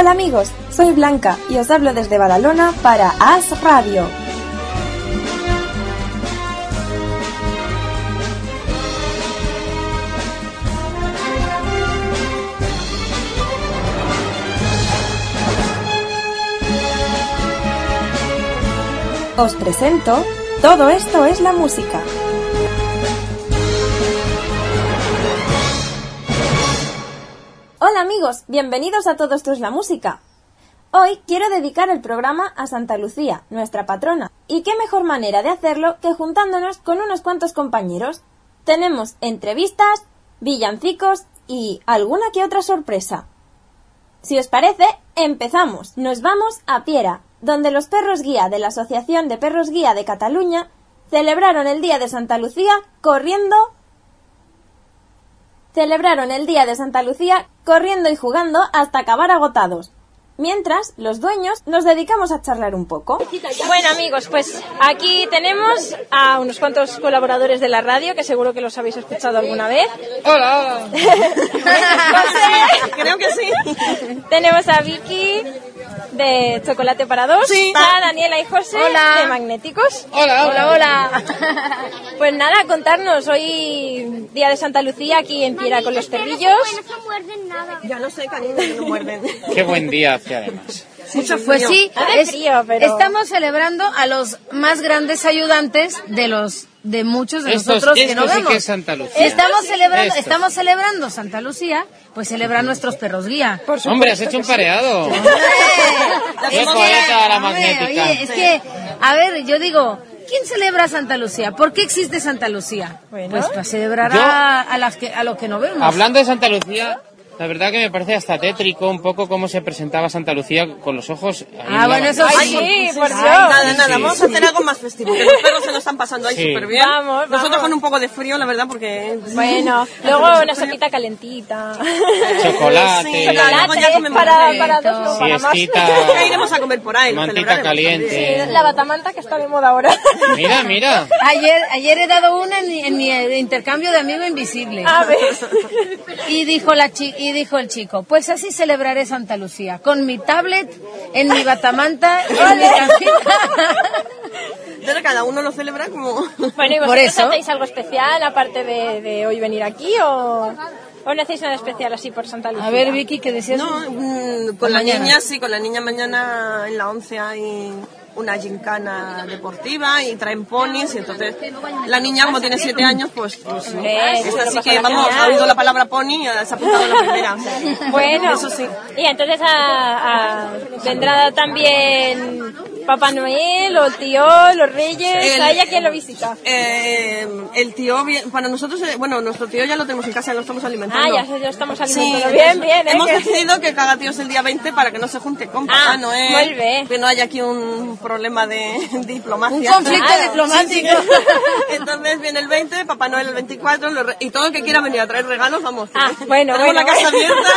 Hola amigos, soy Blanca y os hablo desde Badalona para As Radio. Os presento Todo esto es la música. Hola amigos, bienvenidos a Todo esto es la música. Hoy quiero dedicar el programa a Santa Lucía, nuestra patrona, y qué mejor manera de hacerlo que juntándonos con unos cuantos compañeros. Tenemos entrevistas, villancicos y alguna que otra sorpresa. Si os parece, empezamos. Nos vamos a Piera, donde los perros guía de la Asociación de Perros Guía de Cataluña celebraron el Día de Santa Lucía corriendo celebraron el Día de Santa Lucía corriendo y jugando hasta acabar agotados. Mientras, los dueños nos dedicamos a charlar un poco. Bueno amigos, pues aquí tenemos a unos cuantos colaboradores de la radio que seguro que los habéis escuchado alguna vez. Hola, hola. José, Creo que sí. tenemos a Vicky de Chocolate para Dos, Sí. a Daniela y José de Magnéticos. Hola, hola, hola. Pues nada, contarnos, hoy Día de Santa Lucía aquí en Piera con los perrillos. Ya no sé, cariño, que no muerden. Qué buen día hace además. Mucho Pues frío. sí, es- frío, pero- estamos celebrando a los más grandes ayudantes de los de muchos de Esto, es- nosotros que esto no sí vemos. que es Santa Lucía. Estamos celebrando, Esto. estamos celebrando Santa Lucía, pues celebran nuestros perros guía. Hombre, has hecho un pareado. Qué Es magnética. oye, es que, a ver, yo digo, ¿quién celebra Santa Lucía? ¿Por qué existe Santa Lucía? Bueno. Pues para celebrar Yo- a, a las que, a los que no vemos. Hablando de Santa Lucía, la verdad que me parece hasta tétrico un poco cómo se presentaba Santa Lucía con los ojos. Ah, bueno, eso sí, por Dios. Nada, nada, Sí. vamos a hacer algo más festivo. Que los perros se lo están pasando ahí Sí. súper bien. Vamos, Nosotros vamos. con un poco de frío, la verdad, porque. Bueno, luego una sopita calentita. Chocolate, Sí, Chocolate ya comemos para, para dos, no para más. Ya iremos a comer por ahí. mantita caliente. La batamanta que está de moda ahora. Mira, mira. Ayer, ayer he dado una en, mi- en mi intercambio de amigo invisible. A ver. Y dijo, la chi- y dijo el chico, pues así celebraré Santa Lucía, con mi tablet, en mi batamanta, en mi. Entonces, cada uno lo celebra como. Bueno, ¿y Por eso. hacéis algo especial aparte de, de hoy venir aquí o, o no hacéis nada especial así por Santa Lucía? A ver, Vicky, ¿qué decías? No, mm, con la Mañana. niña, sí, con la niña mañana en la 11 hay una gincana deportiva y traen ponis y entonces la niña como tiene 7 años pues, pues esta eso sí lo que vamos, ha oído la palabra pony y se ha apuntado la primera. Bueno, eso sí. y entonces a- a- vendrá también Papá Noel, o el tío, los reyes, El- ¿a ella quién lo visita? Eh, el tío, para nosotros, eh, bueno, nuestro tío ya lo tenemos en casa, lo estamos alimentando. Ah, ya, se- ya estamos Sí, alimentando. bien, bien, ¿eh? hemos decidido que cada tío es el día 20 para que no se junte con Papá Ah, Noel, muy bien. que no haya aquí un problema de diplomacia. Un conflicto Claro. diplomático. Sí, sí. Entonces viene el 20, Papá Noel el 24, los re- y todo el que quiera venir a traer regalos, vamos. Ah, bueno, tenemos bueno, la casa bueno. abierta,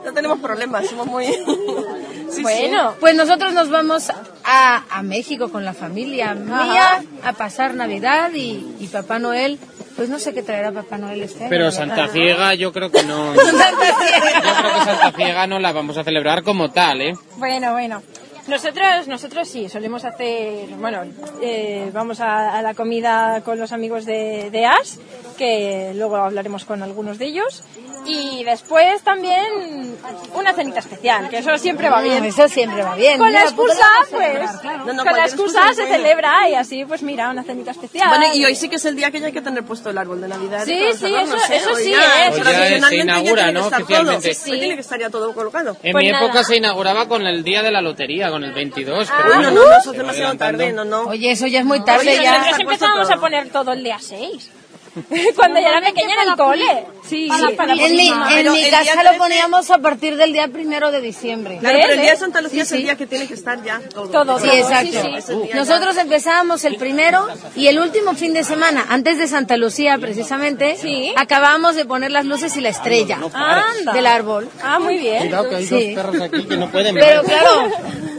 no tenemos problemas, somos muy... Sí, sí. bueno, Pues nosotros nos vamos a, a México con la familia mía a pasar Navidad y, y Papá Noel, pues no sé qué traerá Papá Noel este año. Pero Santa Ciega yo creo que no. Yo creo que Santa Ciega no la vamos a celebrar como tal, ¿eh? bueno, bueno. Nosotros, nosotros sí, solemos hacer, bueno, eh, vamos a, a la comida con los amigos de, de Ash, que luego hablaremos con algunos de ellos, y después también una cenita especial, que eso siempre va bien. Mm, Eso siempre va bien. Con la Mira, ¿por qué excusa, pues? Claro. No, no, con la excusa es se celebra y así, pues mira, una cenita especial. Bueno, y hoy sí que es el día que ya hay que tener puesto el árbol de Navidad. Sí, sí, eso- ¿eh? eso sí, ya, ¿eh? Hoy ya tradicionalmente se inaugura, tiene que ¿no? estar Oficialmente. Todo. Sí. Hoy tiene que estar ya todo colocado. En Pues mi nada. época se inauguraba con el día de la lotería, con el 22. Ah, pero Uy, no, bueno, no, no, eso es demasiado tarde, no, no. Oye, eso ya es muy tarde Oye, ya. Nosotros todo. a poner todo el día 6. Cuando yo era pequeña en el cole. Sí, sí, para En mi, en Pero mi casa lo 13 poníamos a partir del día primero de diciembre. Claro, pero el día de. Santa Lucía Sí, es el día que tiene que estar ya todo. Todo, Sí, todo, exacto. sí, sí. Nosotros empezábamos el primero y el último fin de semana, antes de Santa Lucía precisamente, Sí. acabábamos de poner las luces y la estrella Anda. del árbol. Ah, muy bien. Cuidado que hay Sí. dos perros aquí que no pueden Pero ver. claro,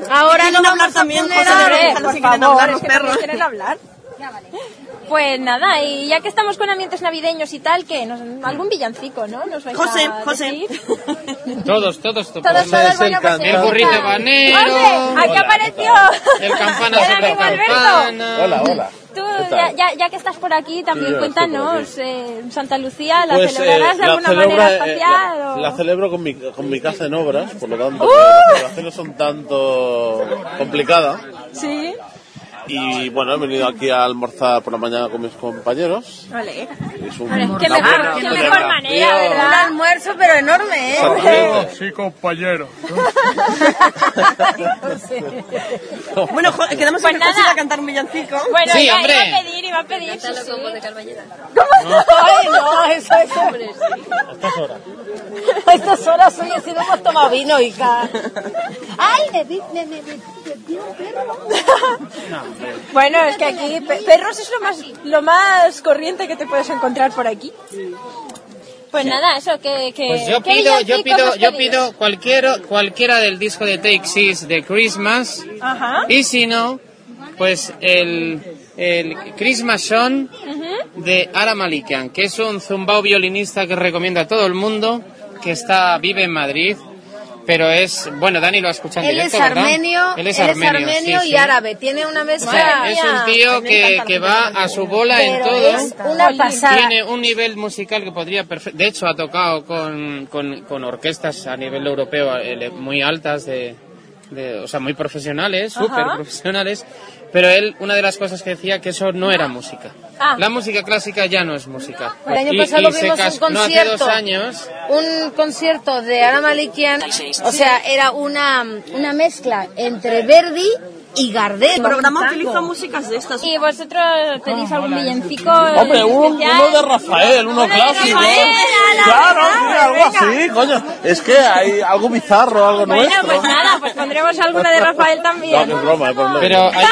ahora no Quieren hablar vamos a también, poner José, a- Déjalo por favor, los perros. quieren hablar. Pues nada, y ya que estamos con ambientes navideños y tal, que nos, algún villancico, ¿no? Nos vais José, a José. Todos, todos, todos. Todos, todos, bueno, pues El burrito habanero. ¡Hombre! ¡Aquí apareció! El campana El sobre. Hola, hola. Tú, ¿Qué ya, tal? ya, ya que estás por aquí, también Sí, cuéntanos, eh, Santa Lucía, ¿la Pues, celebrarás eh, de alguna celebra- manera eh, especial? la, o- la celebro con mi, con mi casa en obras, por lo tanto, ¡Uh! las celebraciones son tanto complicadas. Sí. Y bueno, he venido aquí a almorzar por la mañana con mis compañeros. Vale. Es un- Qué una mejor, buena qué mejor manera, Un ¿verdad? almuerzo, pero enorme, ¿eh? Sí, compañero. Bueno, jo- quedamos Pues en que José nada. va a cantar un villancico. Bueno, Sí, iba, hombre. iba a pedir, iba a pedir. sí, sí. Ay, no, eso es. A estas horas, oye, si no hemos tomado vino, hija. Ay, me vi, me, me, me, Bueno, es que aquí pe- perros es lo más, lo más corriente que te puedes encontrar por aquí. Pues nada, eso que... que Pues yo ¿qué pido, yo pido, yo pido cualquiera, cualquiera del disco de Take Six de Christmas. Ajá. Y si no, pues el, el Christmas Song de Ara Malikian, que es un zumbao violinista que recomiendo a todo el mundo, que está, vive en Madrid, pero es, bueno, Dani lo ha escuchado Él es armenio, Él es armenio, sí, y sí. árabe. Tiene una O mezcla. sea, es un tío que, que va a su bola en todo. es una pasada. Tiene un nivel musical que podría perfe- De hecho, ha tocado con, con, con orquestas a nivel europeo eh, muy altas, de, de- o sea, muy profesionales, súper profesionales. Pero él, una de las cosas que decía que eso no era música. Ah. La música clásica ya no es música. El año Y- pasado y vimos un cas- No hace concierto. dos años. un concierto de Ana Malikian, o sea, era una, una mezcla entre Verdi y Gardel. El programa utiliza músicas de estas. ¿Y vosotros pedís algún villancico Hombre, uno, uno de Rafael, uno clásico. Claro, algo así, coño. Es que hay algo bizarro, algo Bueno, nuestro. pues nada, pues pondremos alguna de Rafael No, que también. es broma, por lo- Pero hay,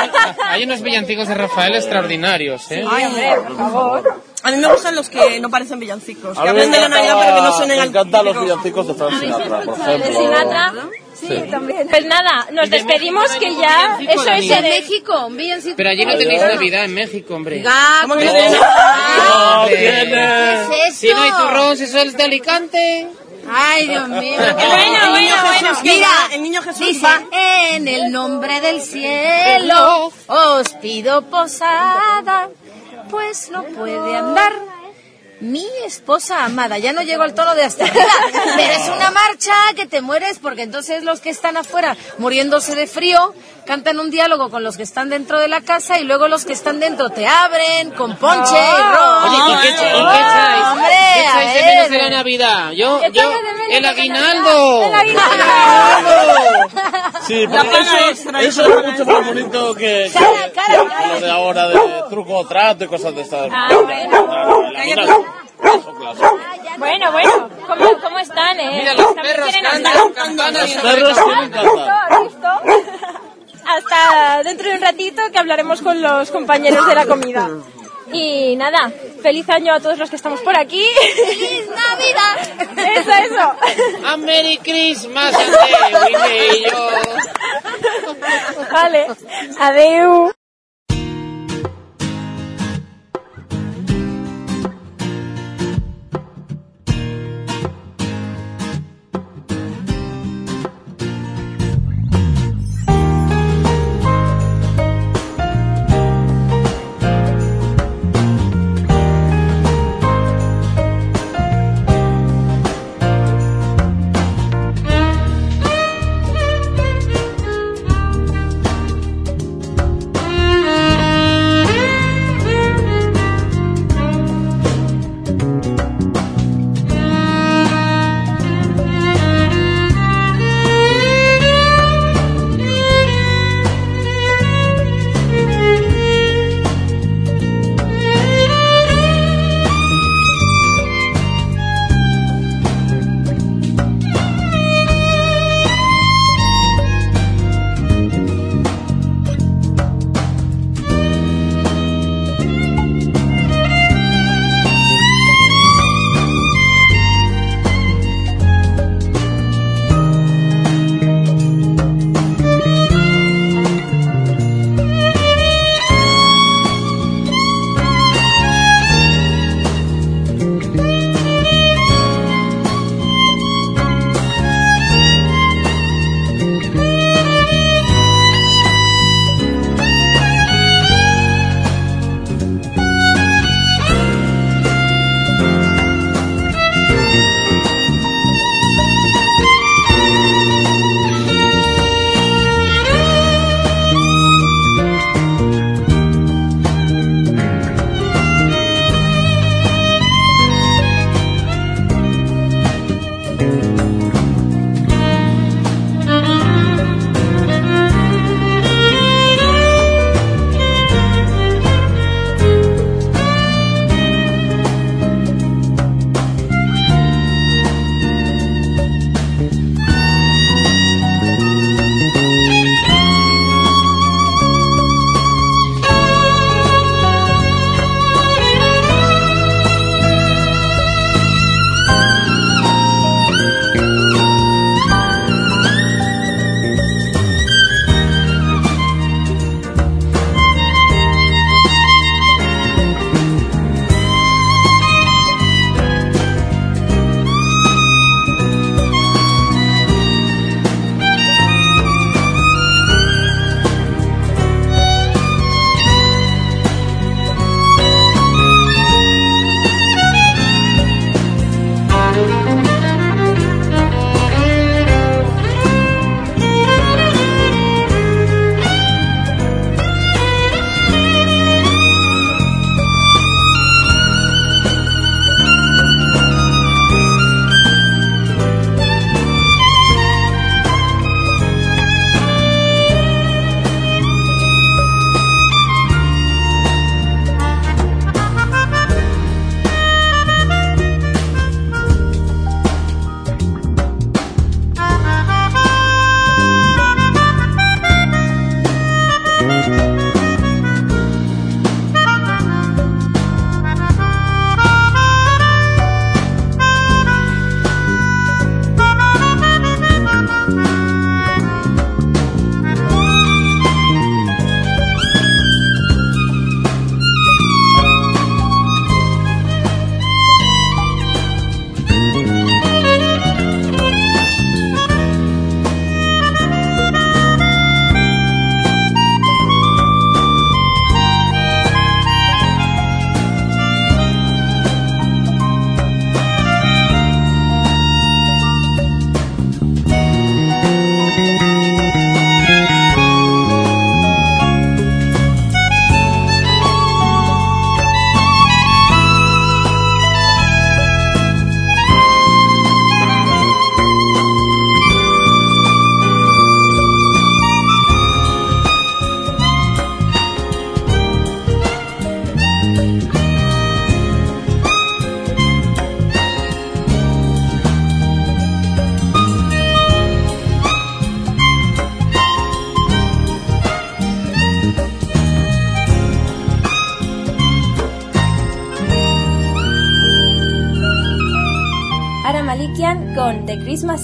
hay unos villancicos de Rafael extraordinarios, ¿eh? Ay, hombre, por favor. A mí me gustan los que no parecen villancicos. A Que mí me hablan de la Navidad pero que no suenen me al encantan los villancicos de Frank Sinatra, por ejemplo. De Sinatra. Sí, también. Pues nada, nos despedimos que ya. Eso es En México, un villancico. Pero allí no tenéis Navidad en México, hombre. ¿Cómo que No. ¿Qué es Si no hay turrón, si eso es de Alicante. Ay, Dios mío. Bueno, El niño bueno, Jesús bueno. que Mira, el niño Jesús dice, va. en el nombre del cielo os pido posada, pues no puede andar mi esposa amada. Ya no llego al tono de hasta arriba, pero es una marcha que te mueres porque entonces los que están afuera muriéndose de frío cantan un diálogo con los que están dentro de la casa y luego los que están dentro te abren con ponche y ron. Oye, ¿y qué, y qué echáis? Hombre, ¿Qué echáis de menos de la Navidad? Yo, ¿Qué yo, el aguinaldo. El aguinaldo. Sí, porque eso, eso es mucho más bonito que, que lo de ahora de truco o trato y cosas de estas. Ah, bueno. Bueno, bueno, ¿cómo, cómo están, eh? Mira, los perros cantan, Los perros. Hasta dentro de un ratito que hablaremos con los compañeros de la comida. Y nada, feliz año a todos los que estamos por aquí. ¡Feliz Navidad! Eso, eso. A Merry Christmas, Andreu y yo. Vale, adeu.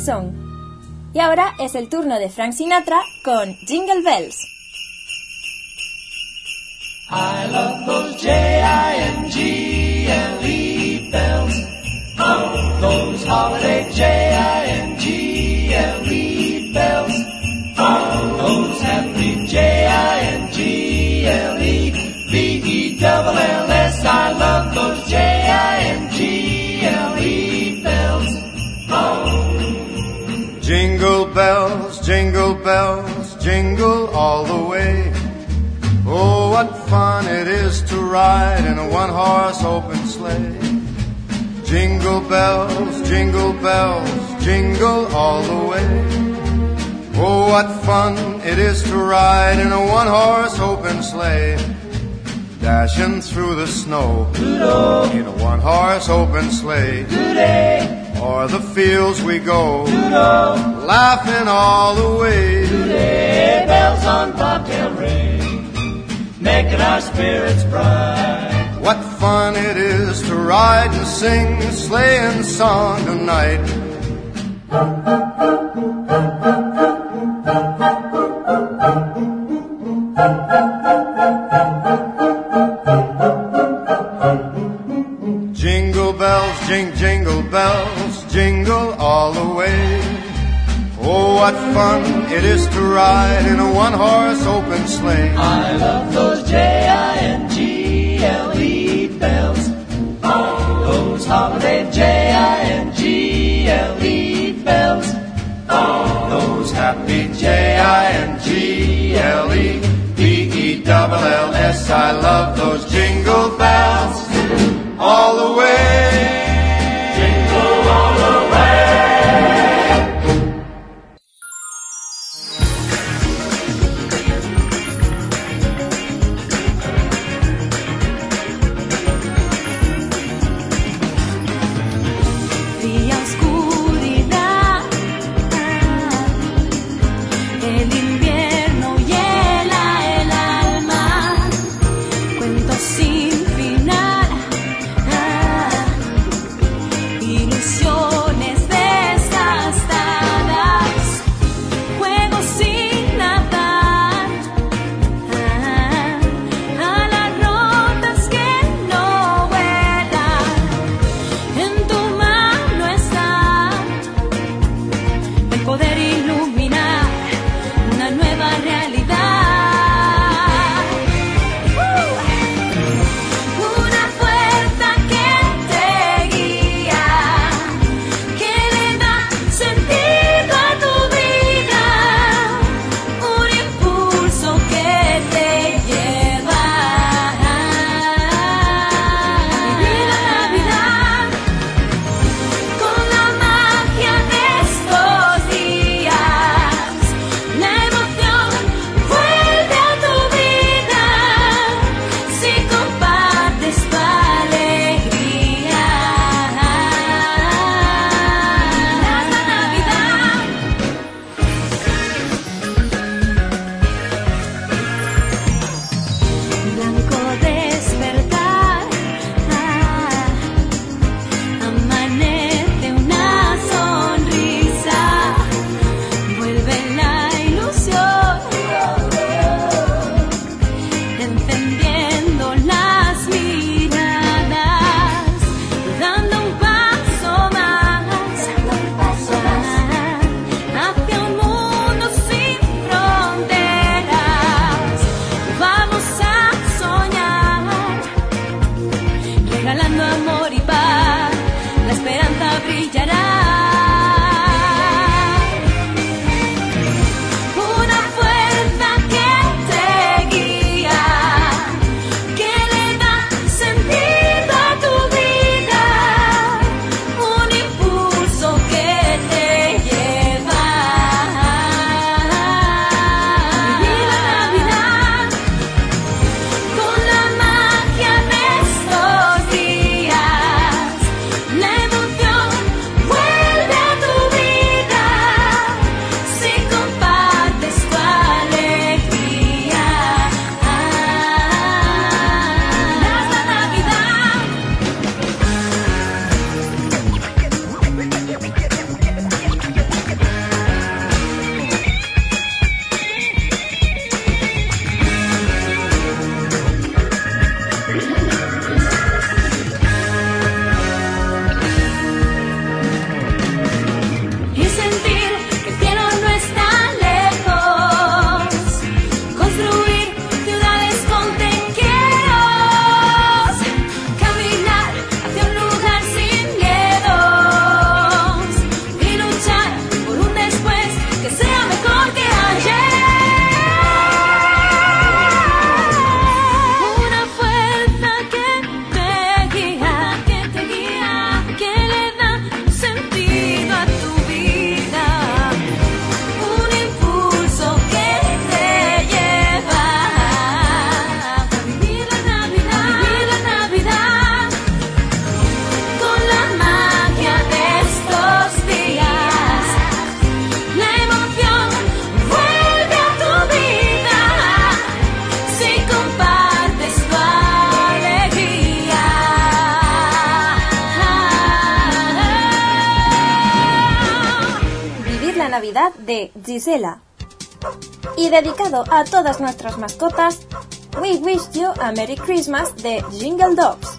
Y ahora es el turno de Frank Sinatra con Jingle Bells. I love those J-I-N-G-L-E bells. Oh, those holiday J-I-N-G-L-E bells. Oh, those happy J-I-N-G-L-E B-E-double-L-S. I love bells, jingle all the way. Oh, what fun it is to ride in a one-horse open sleigh. Jingle bells, jingle bells, jingle all the way. Oh, what fun it is to ride in a one-horse open sleigh. Dashing through the snow in a one-horse open sleigh. O'er the fields we go, laughing all the way. Hey, bells on bobtail ring, making our spirits bright. What fun it is to ride and sing a sleighing song tonight. Jingle bells, jing, jingle bells, jingle all the way. Oh, what fun it is to ride in a one-horse open sleigh. I love those J-I-N-G-L-E bells. Oh, those holiday J-I-N-G-L-E bells. Oh, those happy J-I-N-G-L-E B-E-double-L-S. I love those jingle bells all the way. Gisela. Y dedicado a todas nuestras mascotas, We Wish You a Merry Christmas de Jingle Dogs.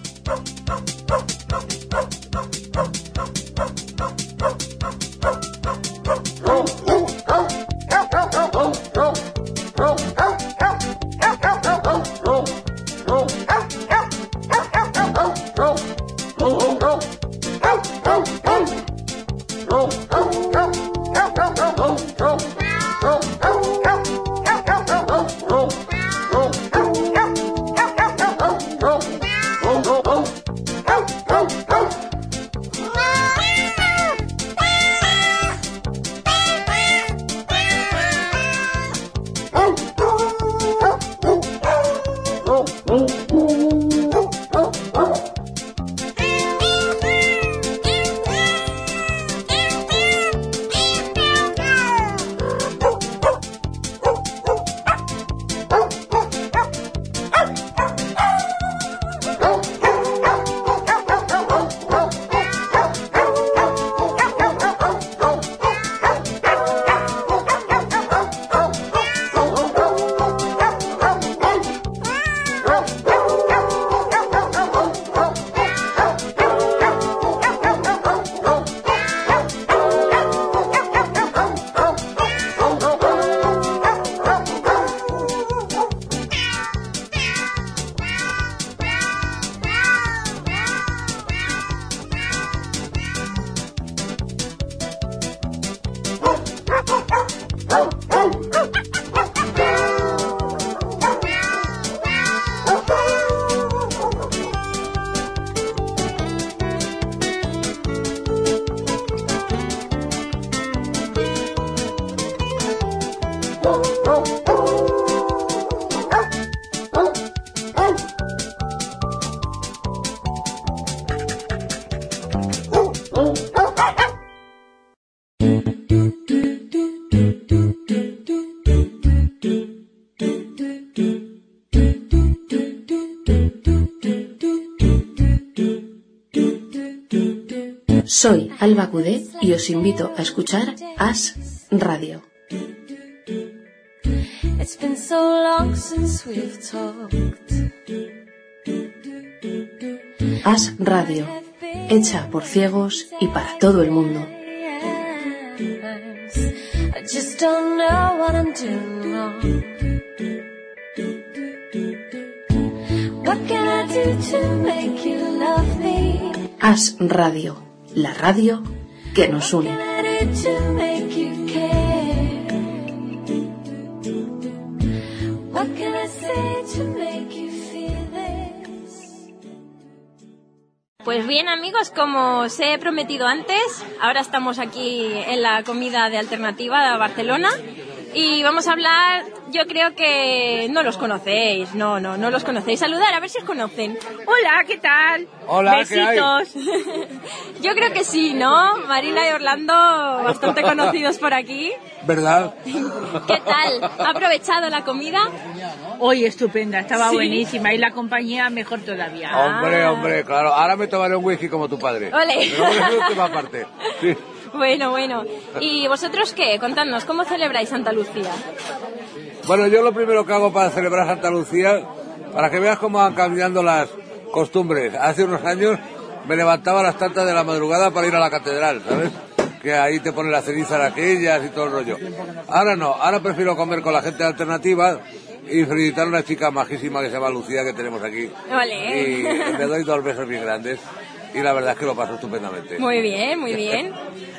Y os invito a escuchar As Radio. It's been so long since we've talked. As Radio, hecha por ciegos y para todo el mundo. I just don't know what I'm doing wrong. What can I do to make you love me? As Radio, la radio que nos une. Pues bien amigos, como os he prometido antes, ahora estamos aquí en la comida de alternativa de Barcelona y vamos a hablar, yo creo que no los conocéis, no, no, no los conocéis. Saludar, a ver si os conocen. Hola, ¿qué tal? Hola, ¿qué hay? Besitos. yo creo que sí, ¿no? Marina y Orlando, bastante conocidos por aquí. ¿Verdad? ¿Qué tal? ¿Ha aprovechado la comida? Hoy estupenda, estaba Sí. buenísima y la compañía mejor todavía. Hombre, hombre, claro. Ahora me tomaré un whisky como tu padre. Ole. Pero bueno, es un tema aparte. Sí. Bueno, bueno. ¿Y vosotros qué? Contadnos, ¿cómo celebráis Santa Lucía? Bueno, yo lo primero que hago para celebrar Santa Lucía, para que veas cómo van cambiando las costumbres. Hace unos años me levantaba a las tantas de la madrugada para ir a la catedral, ¿sabes? Que ahí te ponen las cenizas aquellas y todo el rollo. Ahora no, ahora prefiero comer con la gente alternativa y felicitar a una chica majísima que se llama Lucía que tenemos aquí. Ole. Y le doy dos besos bien grandes y la verdad es que lo paso estupendamente. Muy bien, muy bien.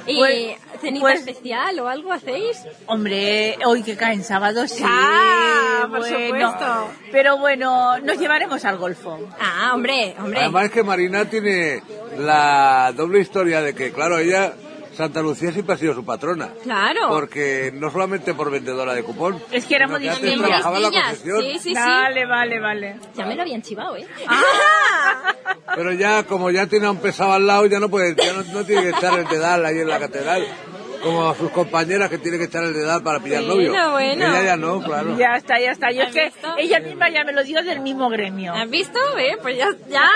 ¿Y Pues- cenita pues- especial o algo hacéis? Hombre, hoy que cae en sábado, sí. Ah, por bueno. supuesto. Pero bueno, nos llevaremos al golfo. Ah, hombre, hombre. Además es que Marina tiene la doble historia de que, claro, ella, Santa Lucía siempre ha sido su patrona. Claro. Porque no solamente por vendedora de cupón. Es que éramos distintas. trabajaba en la Niñas, concesión. sí, sí, sí. Vale, vale, vale. Ya me lo habían chivado, ¿eh? Pero ya, como ya tiene a un pesado al lado, ya no puede, ya no, no tiene que echar el dedal ahí en la catedral. Como a sus compañeras que tiene que echar el dedal para pillar Bueno, novio. bueno. Ella ya no, claro. Ya está, ya está. Yo es ¿Has que visto? ella misma ya me lo dio del mismo gremio. ¿Has visto? ¿Eh? Pues ya, ya.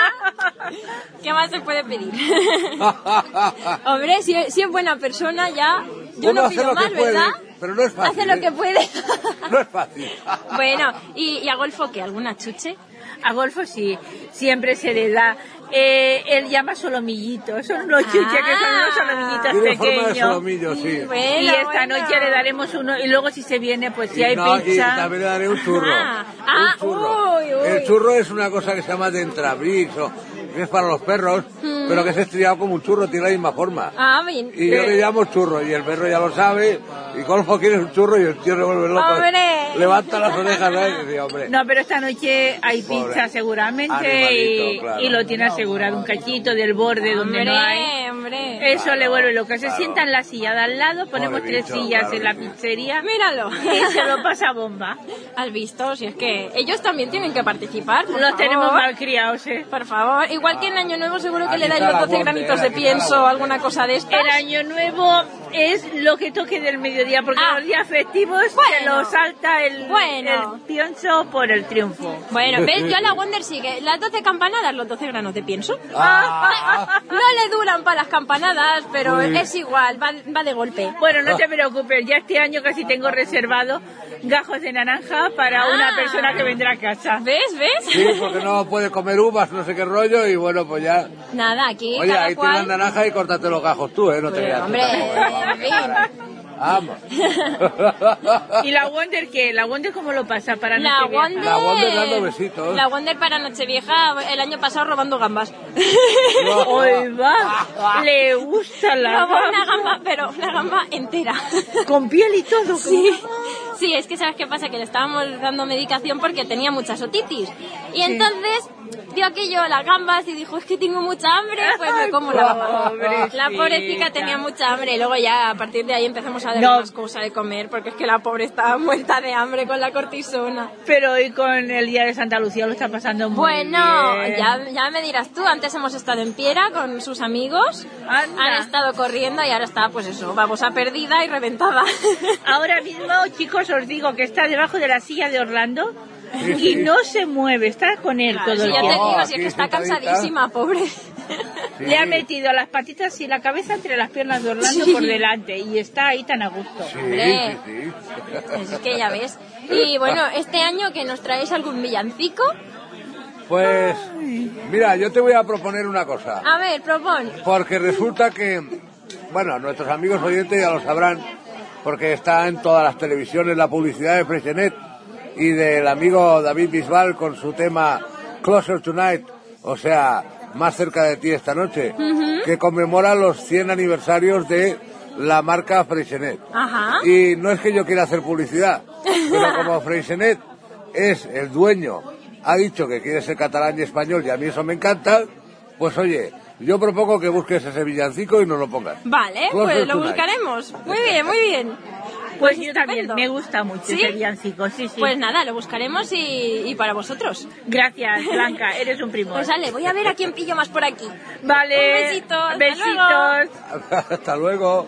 ¿Qué más se puede pedir? Hombre, si, si es buena persona, ya Yo Uno no pido puede, ¿verdad? pero no es fácil. Hace lo ¿eh? que puede. No es fácil. bueno, ¿y, y a Golfo qué? ¿Alguna chuche? A Golfo sí, siempre se le da. Eh, él llama solomillitos, son unos chuches que son unos solomillitos forma de pequeños. solomillo, sí. Bueno, y esta bueno. noche le daremos uno y luego si se viene, pues si Y hay no, y pizza. también le daré un churro. Ah, ah, un churro. uy, uy. El churro es una cosa que se llama dentrabrix o es para los perros, Mm. pero que es estriado como un churro, tiene la misma forma. Ah, bien. Y yo le llamo churro y el perro ya lo sabe. Y Golfo quiere un churro y el tío se vuelve loco. ¡Hombre! Levanta las orejas ¿sabes? y dice, hombre. No, pero esta noche hay Pobre. pizza seguramente y, claro. y lo tiene asegurado, un cachito del borde donde Hombre, no hay. hombre. Eso le vuelve loco. Se Claro. sienta en la silla de al lado, ponemos Pobre tres bicho, sillas claro en la que pizzería Míralo. y se lo pasa bomba. ¿Has visto? Si es que ellos también tienen que participar. por Los favor. tenemos mal criados, ¿eh? Por favor. Igual que en Año Nuevo seguro que le dais los la 12 Wonder, granitos de pienso o alguna cosa de estas. El año nuevo es lo que toque del mediodía, porque Ah. los días festivos se Bueno. lo salta el, Bueno. el pienso por el triunfo. Bueno, ¿ves? Yo a la Wonder sigue. Las 12 campanadas, los 12 granos de pienso. Ah, No le duran para las campanadas, pero Uy. es igual, va, va de golpe. Bueno, no te preocupes, ya este año casi tengo reservado gajos de naranja para Ah. una persona que vendrá a casa. ¿Ves? ¿Ves? sí, porque no puede comer uvas, no sé qué rollo, y bueno, pues ya. Nada, aquí Oye, cada ahí tienes cual... naranja y córtate los gajos tú, ¿eh? No te Pues, veas. hombre, Vamos. ¿Y la Wonder qué? ¿La Wonder cómo lo pasa para La Nochevieja? Wonder... La Wonder dando besitos. La Wonder para Nochevieja el año pasado robando gambas. Hoy va, le gusta la Robó una gamba. gamba, pero una gamba entera. Con piel y todo. Sí, sí, es que sabes qué pasa, que le estábamos dando medicación porque tenía muchas otitis. Y entonces vio aquello las gambas y dijo, es que tengo mucha hambre, pues me como la gamba. Pobrecita. La pobrecita tenía mucha hambre y luego ya a partir de ahí empezamos a No. más cosas de comer porque es que la pobre estaba muerta de hambre con la cortisona. Pero hoy con el día de Santa Lucía lo está pasando muy Bueno, bien. ya, ya me dirás tú, antes hemos estado en Piera con sus amigos, Anda. han estado corriendo y ahora está, pues eso, babosa perdida y reventada. Ahora mismo, chicos, os digo que está debajo de la silla de Orlando y no se mueve, está con él Claro, todo el ya te tiempo. digo, si es aquí que está cansadísima, pobre. Sí. Le ha metido las patitas y la cabeza entre las piernas de Orlando Sí. por delante y está ahí tan a gusto. Sí, Hombre. sí, sí. Pues es que ya ves. Y bueno, este año que nos traéis algún villancico. Pues, mira, yo te voy a proponer una cosa. A ver, propon. Porque resulta que, bueno, nuestros amigos oyentes ya lo sabrán, porque está en todas las televisiones la publicidad de Freixenet y del amigo David Bisbal con su tema Closer Tonight, o sea, más cerca de ti esta noche, que conmemora los 100 aniversarios de la marca Freixenet. Ajá. Y no es que yo quiera hacer publicidad, pero como Freixenet es el dueño, ha dicho que quiere ser catalán y español y a mí eso me encanta, pues oye, yo propongo que busques ese villancico y nos lo pongas. Vale, pues lo Tonight. buscaremos. Muy bien, muy bien. Pues yo también, me gusta mucho ¿Sí? ese villancico, sí, sí. Pues nada, lo buscaremos y, y para vosotros. Gracias, Blanca, eres un primo. Pues dale, voy a ver a quién pillo más por aquí. Vale. Un besito, hasta Besitos. Hasta luego.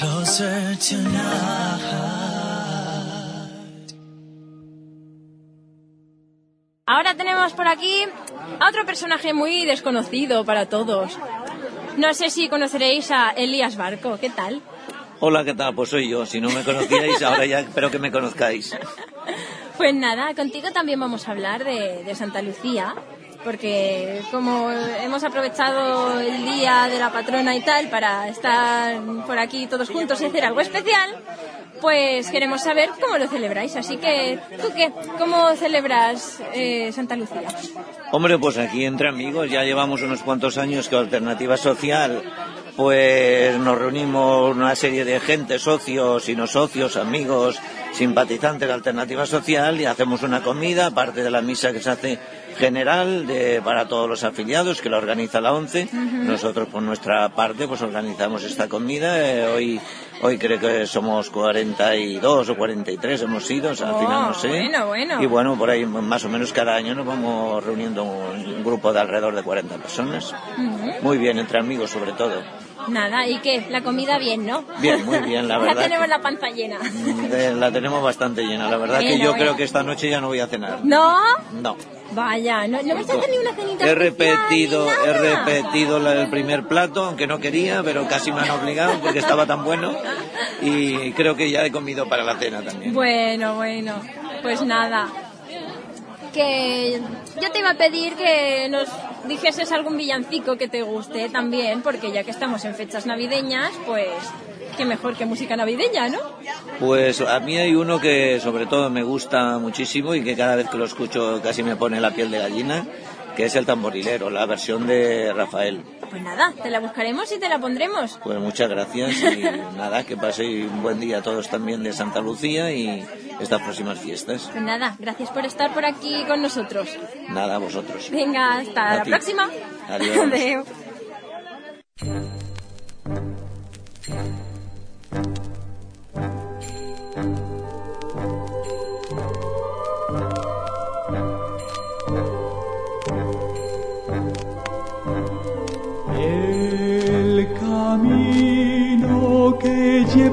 Closer tonight. Ahora tenemos por aquí a otro personaje muy desconocido para todos. No sé si conoceréis a Elías Barco. ¿Qué tal? Hola, ¿qué tal? Pues soy yo. Si no me conocíais, ahora ya espero que me conozcáis. Pues nada, contigo también vamos a hablar de, de Santa Lucía, porque como hemos aprovechado el día de la patrona y tal para estar por aquí todos juntos y hacer algo especial, pues queremos saber cómo lo celebráis. Así que, ¿tú qué? ¿Cómo celebras eh, Santa Lucía? Hombre, pues aquí entre amigos ya llevamos unos cuantos años que Alternativa Social pues nos reunimos una serie de gente, socios y no socios, amigos, simpatizantes de Alternativa Social y hacemos una comida, aparte de la misa que se hace general de, para todos los afiliados que la organiza la ONCE. Nosotros por nuestra parte pues organizamos esta comida. Eh, hoy hoy creo que somos 42 o 43 hemos sido, o sea, al final no sé. Bueno, bueno. Y bueno, por ahí más o menos cada año nos vamos reuniendo un, un grupo de alrededor de 40 personas. Muy bien, entre amigos sobre todo. Nada, ¿y qué? La comida bien, ¿no? Bien, muy bien, la ya verdad. tenemos la panza llena. Eh, La tenemos bastante llena. La verdad que yo bueno. creo que esta noche ya no voy a cenar. ¿No? No. Vaya, ¿no, no a hacer ni una cenita He repetido, he repetido la- el primer plato, aunque no quería, pero casi me han obligado porque estaba tan bueno. Y creo que ya he comido para la cena también. Bueno, bueno, pues nada. Que yo te iba a pedir que nos dijeses algún villancico que te guste también, porque ya que estamos en fechas navideñas, pues qué mejor que música navideña, ¿no? Pues a mí hay uno que sobre todo me gusta muchísimo y que cada vez que lo escucho casi me pone la piel de gallina, que es el tamborilero, la versión de Rafael. Pues nada, te la buscaremos y te la pondremos. Pues muchas gracias y nada, que paséis un buen día a todos también de Santa Lucía y estas próximas fiestas. Pues nada, gracias por estar por aquí con nosotros. Nada, a vosotros. Venga, hasta A la ti. próxima. Adiós.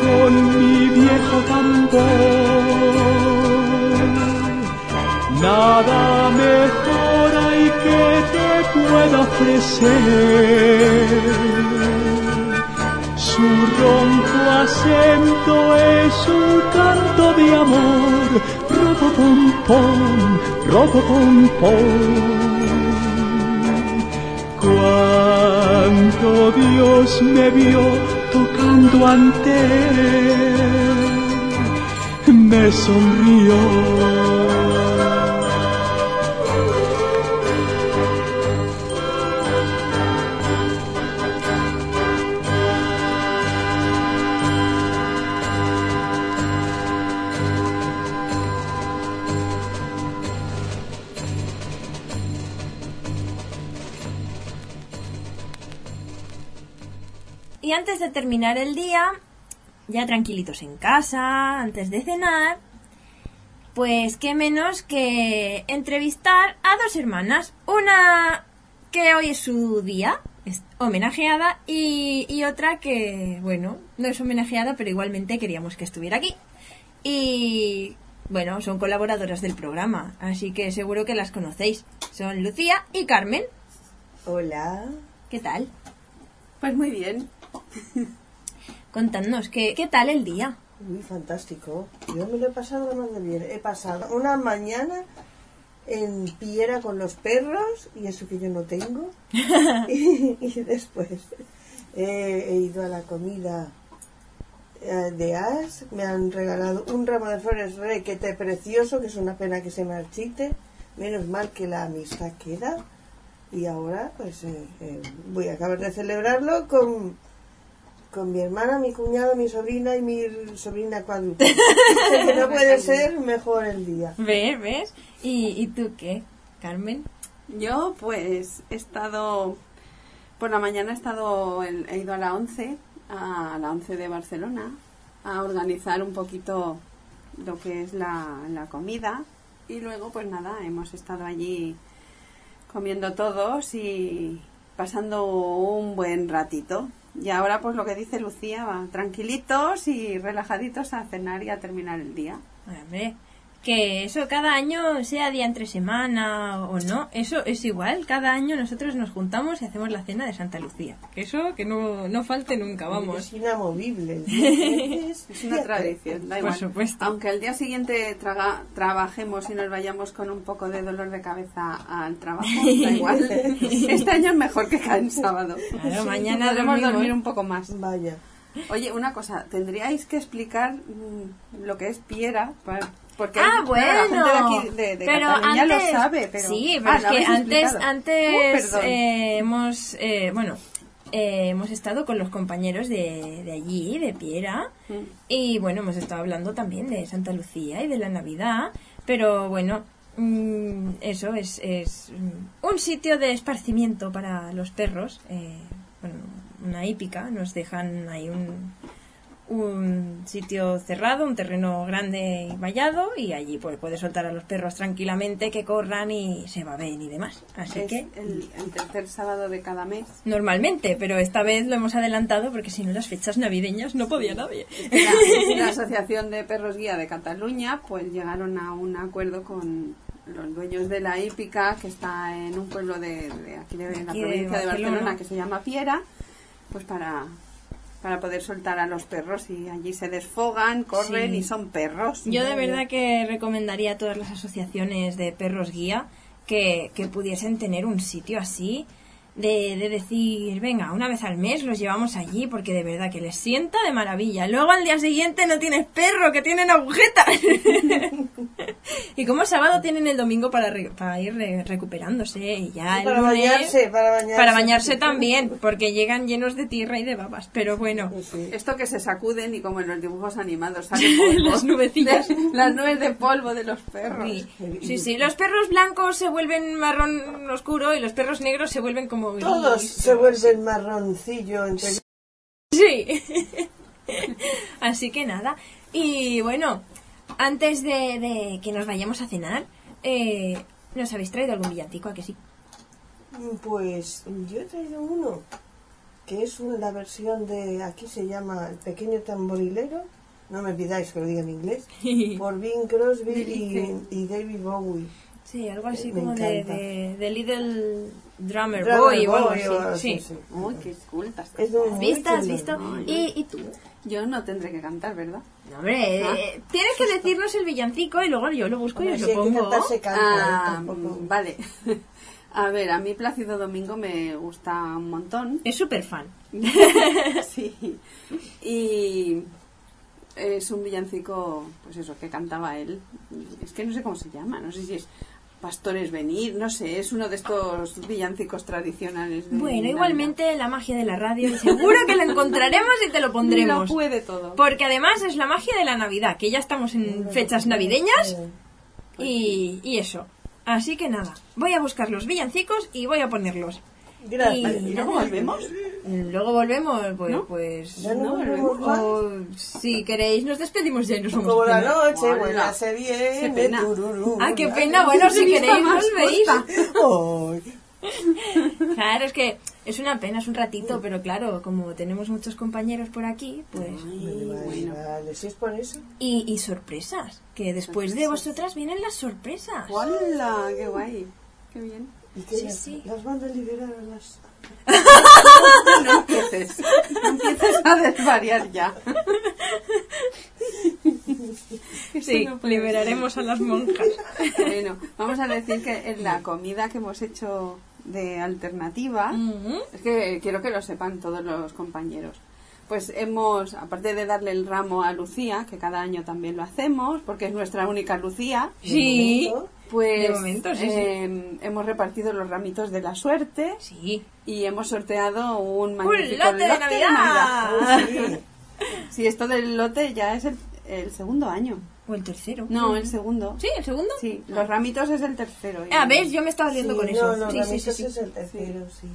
Con mi viejo tambor. Nada mejor hay que te pueda ofrecer. Su ronco acento es un canto de amor. Robo pom pom, robo pom pom. cuando Dios me vio tocando ante él, me sonrió. Terminar el día, ya tranquilitos en casa, antes de cenar, pues qué menos que entrevistar a dos hermanas. Una que hoy es su día, es homenajeada, y, y otra que, bueno, no es homenajeada, pero igualmente queríamos que estuviera aquí. Y, bueno, son colaboradoras del programa, así que seguro que las conocéis. Son Lucía y Carmen. Hola. ¿Qué tal? Pues muy bien. Contadnos, ¿qué, ¿qué tal el día? Muy fantástico. Yo me lo he pasado más de bien. He pasado una mañana en Piera con los perros, y eso que yo no tengo. y, y después he, he ido a la comida eh, de As. Me han regalado un ramo de flores requete precioso, que es una pena que se marchite. Menos mal que la amistad queda. Y ahora, pues, eh, eh, voy a acabar de celebrarlo con, con mi hermana, mi cuñado, mi sobrina y mi sobrina cuadruple. que no puede ser mejor el día. ¿Ves? ¿Ves? ¿Y, ¿Y tú qué, Carmen? Yo, pues, he estado. Por la mañana he estado. He ido a la 11, a la 11 de Barcelona, a organizar un poquito lo que es la, la comida. Y luego, pues nada, hemos estado allí comiendo todos y pasando un buen ratito. Y ahora, pues lo que dice Lucía, va, tranquilitos y relajaditos a cenar y a terminar el día. Hombre, que eso cada año, sea día entre semana o no, eso es igual. Cada año nosotros nos juntamos y hacemos la cena de Santa Lucía. Que eso que no, no falte nunca, vamos. Es inamovible. Es una tradición, da Por igual. supuesto. Aunque al día siguiente traga- trabajemos y nos vayamos con un poco de dolor de cabeza al trabajo, da igual. Este año es mejor que en sábado. Claro, mañana podremos dormimos. dormir un poco más. Vaya. Oye, una cosa, tendríais que explicar mm, lo que es piera, para- porque Ah, claro, la gente bueno. de aquí de, de pero Cataluña antes, lo sabe, pero sí, pero Ah, es lo que habéis antes, antes Uh, perdón. eh, hemos, eh, bueno, eh, hemos estado con los compañeros de, de allí, de Piera, Mm. y bueno, hemos estado hablando también de Santa Lucía y de la Navidad, pero bueno, mm, eso es, es un sitio de esparcimiento para los perros, eh, bueno, una hípica, nos dejan ahí un, un sitio cerrado, un terreno grande y vallado y allí pues puedes soltar a los perros tranquilamente que corran y se baben y demás. Así es que el, el tercer sábado de cada mes. normalmente, pero esta vez lo hemos adelantado porque si no las fechas navideñas no podía nadie. La, la Asociación de Perros Guía de Cataluña pues llegaron a un acuerdo con los dueños de la hípica que está en un pueblo de, de aquí de, la Aquí provincia de Barcelona. Barcelona. que se llama Piera pues para para poder soltar a los perros y allí se desfogan, corren Sí. y son perros. Yo de verdad que recomendaría a todas las asociaciones de perros guía que, que pudiesen tener un sitio así de, de decir, venga, una vez al mes los llevamos allí porque de verdad que les sienta de maravilla. Luego al día siguiente no tienes perro, que tienen agujetas. y como sábado tienen el domingo para, re- para ir re- recuperándose y ya para lunes- bañarse, para bañarse. para bañarse también, porque llegan llenos de tierra y de babas. Pero bueno, Esto que se sacuden y como en los dibujos animados sale polvo. Las nubecillas. De- las nubes de polvo de los perros. Sí, sí, sí. Los perros blancos se vuelven marrón oscuro y los perros negros se vuelven como gris. Todos se vuelven marroncillo entre Sí. Así que nada. Y bueno, antes de, de que nos vayamos a cenar, eh, ¿nos habéis traído algún villancico? ¿A que sí? Pues yo he traído uno que es una, la versión de, aquí se llama El pequeño tamborilero, no me pidáis que lo diga en inglés, por Bing Crosby y, y David Bowie. Sí, algo así Me como de, de, de Little Drummer, Drummer Boy o algo Boy o algo así. así, Sí. sí. Uy, qué cultas. Es muy ¿Has visto? ¿Has visto? Ay, ¿Y, ¿Y tú? Yo no tendré que cantar, ¿verdad? No, hombre, Ah. eh, tienes que decirnos el villancico y luego yo lo busco y os lo pongo. Ah, tampoco. vale. A ver, a mí Plácido Domingo me gusta un montón. Es súper fan. sí. Y es un villancico, pues eso, que cantaba él. Es que no sé cómo se llama, no sé si es Pastores Venir, no sé, es uno de estos villancicos tradicionales. de Bueno, Navidad. igualmente la magia de la radio, y seguro que lo encontraremos y te lo pondremos. Lo puede todo. Porque además es la magia de la Navidad, que ya estamos en fechas navideñas y, y eso. Así que nada, voy a buscar los villancicos y voy a ponerlos. Gracias. Y ¿Y luego volvemos? Luego volvemos, pues, ¿No? pues ¿Ya no volvemos o si queréis nos despedimos ya y nos vamos Como la noche, Hola. buena se viene. Qué pena. tururú. Ah, qué pena, bueno, si queréis volvéis. corta. Claro, es que es una pena, es un ratito, pero claro, como tenemos muchos compañeros por aquí, pues... Vale, vale, si es por eso. Y, y sorpresas, que después de vosotras vienen las sorpresas. ¡Hola! ¡Qué guay! ¡Qué bien! ¿Y qué Sí, las, sí. las van a liberar a las... no empieces, no empieces a desvariar ya. Sí, liberaremos a las monjas. Bueno, vamos a decir que en la comida que hemos hecho de alternativa, es que quiero que lo sepan todos los compañeros. Pues hemos, aparte de darle el ramo a Lucía, que cada año también lo hacemos, porque es nuestra única Lucía, Sí. Pues De momento, sí, sí. eh, hemos repartido los ramitos de la suerte Sí. y hemos sorteado un magnífico lote de Navidad! Sí. Sí, esto del lote ya es el, el segundo año. O el tercero. No, el segundo. ¿Sí, el segundo? Sí, los ramitos es el tercero. Ah, ¿ves? Yo me estaba liando Sí, con no, eso. los sí, sí, sí, ramitos sí. es el tercero, sí.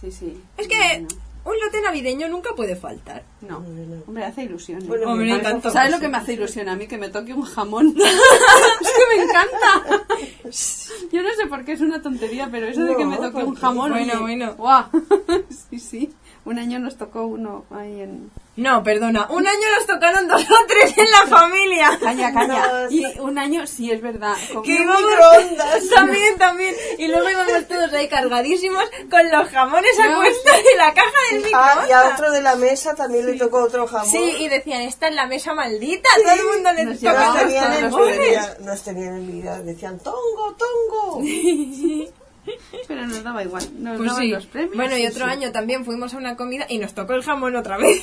Sí, sí. Es que un lote navideño nunca puede faltar. No, hombre, hace ilusión. ¿eh? Bueno, Hombre, me. ¿Sabes lo que me hace ilusión a mí? Que me toque un jamón. es que me encanta. Yo no sé por qué es una tontería, pero eso de que me toque ¿por un jamón. Bueno, oye, bueno. ¡guau! sí, sí. Un año nos tocó uno ahí en. No, perdona. Un año nos tocaron dos o tres en la familia. Caña, caña. No, Y un año, sí, es verdad. Que íbamos microondas. también, también. Y luego íbamos todos ahí cargadísimos con los jamones a No. cuesta de la caja del Ah, y a microondas. otro de la mesa también le tocó otro jamón. Sí, y decían, esta es la mesa maldita. Todo el mundo le Nos tocaba los jamones. tenían- nos tenían envidia, decían tongo, tongo. Pero nos daba igual. Nos Pues daban sí. los premios. Bueno, y otro sí. año también fuimos a una comida y nos tocó el jamón otra vez.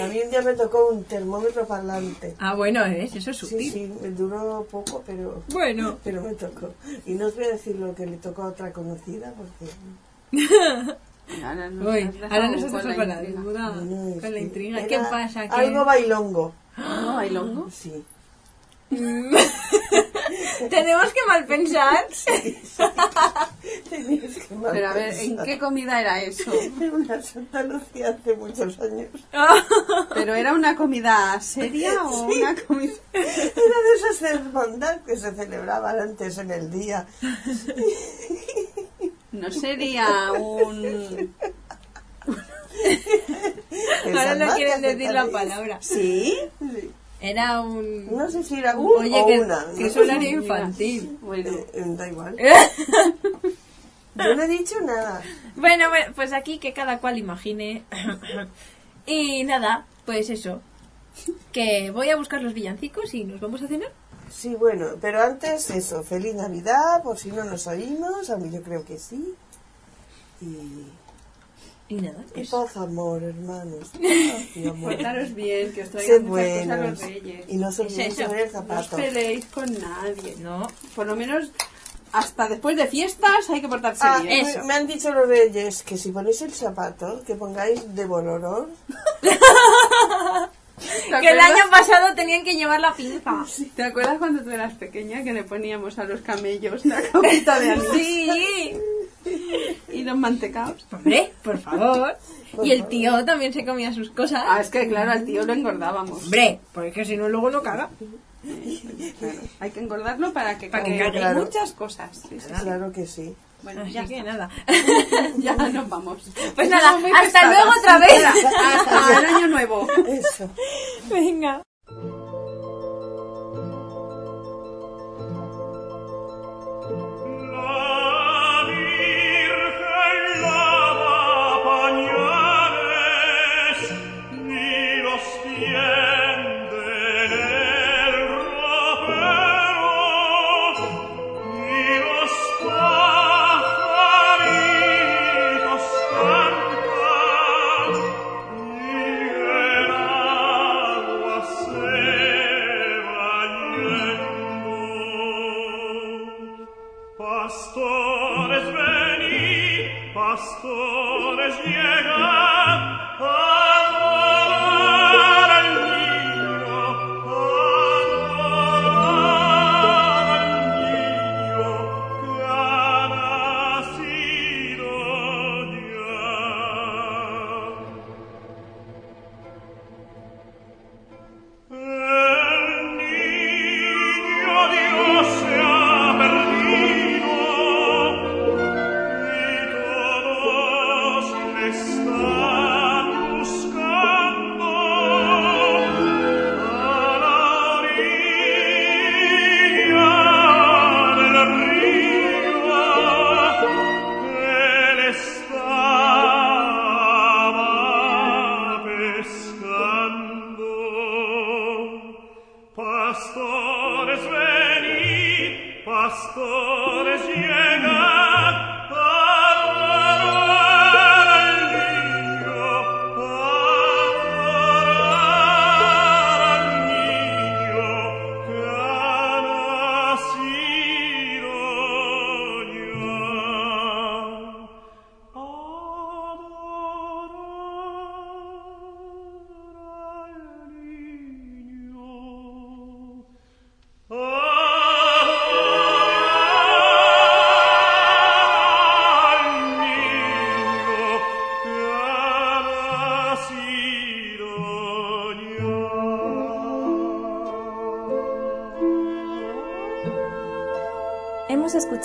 A mí un día me tocó un termómetro parlante. ah, bueno, ¿ves? Eso es sutil. sí, me duró poco, pero, Bueno. pero me tocó. Y no os voy a decir lo que le tocó a otra conocida, porque Ahora nos Uy, ahora con la preparando intriga. Con la ¿Qué pasa? ¿Qué? Algo bailongo. ¿No, bailongo? Sí. Tenemos que mal pensar. Tenías que mal Pero a ver, ¿en qué comida era eso? Era una Santa Lucía hace muchos años. ¿Pero era una comida seria o una comida...? Era de esas hermandad que se celebraban antes en el día. No sería un... Ahora no quieren decir la palabra. ¿Sí? Era un... No sé si era un Oye, o que, una. que no infantil. Bueno, Eh, eh, da igual. Yo no he dicho nada. Bueno, bueno, pues aquí que cada cual imagine. y nada, pues eso. Que voy a buscar los villancicos y nos vamos a cenar. Sí, bueno, pero antes eso, feliz Navidad, por si no nos oímos, aunque yo creo que sí. Y, Y nada, y pues... paz, amor, hermanos. Paz y amor. portaros bien, que os traigan muchas cosas buenos. los reyes. Y no os olvidéis eso. de ver el No os zapato. peleéis con nadie. No. Por lo menos hasta después de fiestas hay que portarse Ah, bien. Eso. me han dicho los reyes que si ponéis el zapato, que pongáis de bolorón. ¿Te Que el año pasado tenían que llevar la pinza. ¿Te acuerdas cuando tú eras pequeña que le poníamos a los camellos la capita de anís Sí. y los mantecaos? Hombre, por favor. Y el tío también se comía sus cosas. Ah, es que claro, al tío lo engordábamos. Hombre, porque si no luego no caga. Claro, hay que engordarlo para que Para que cague. Claro. muchas cosas. Sí, sí, sí. Claro que sí. Bueno, Así ya que está. nada. ya nos vamos. Pues Somos nada, hasta pesadas. luego otra vez. Hasta el año nuevo. Eso. Venga.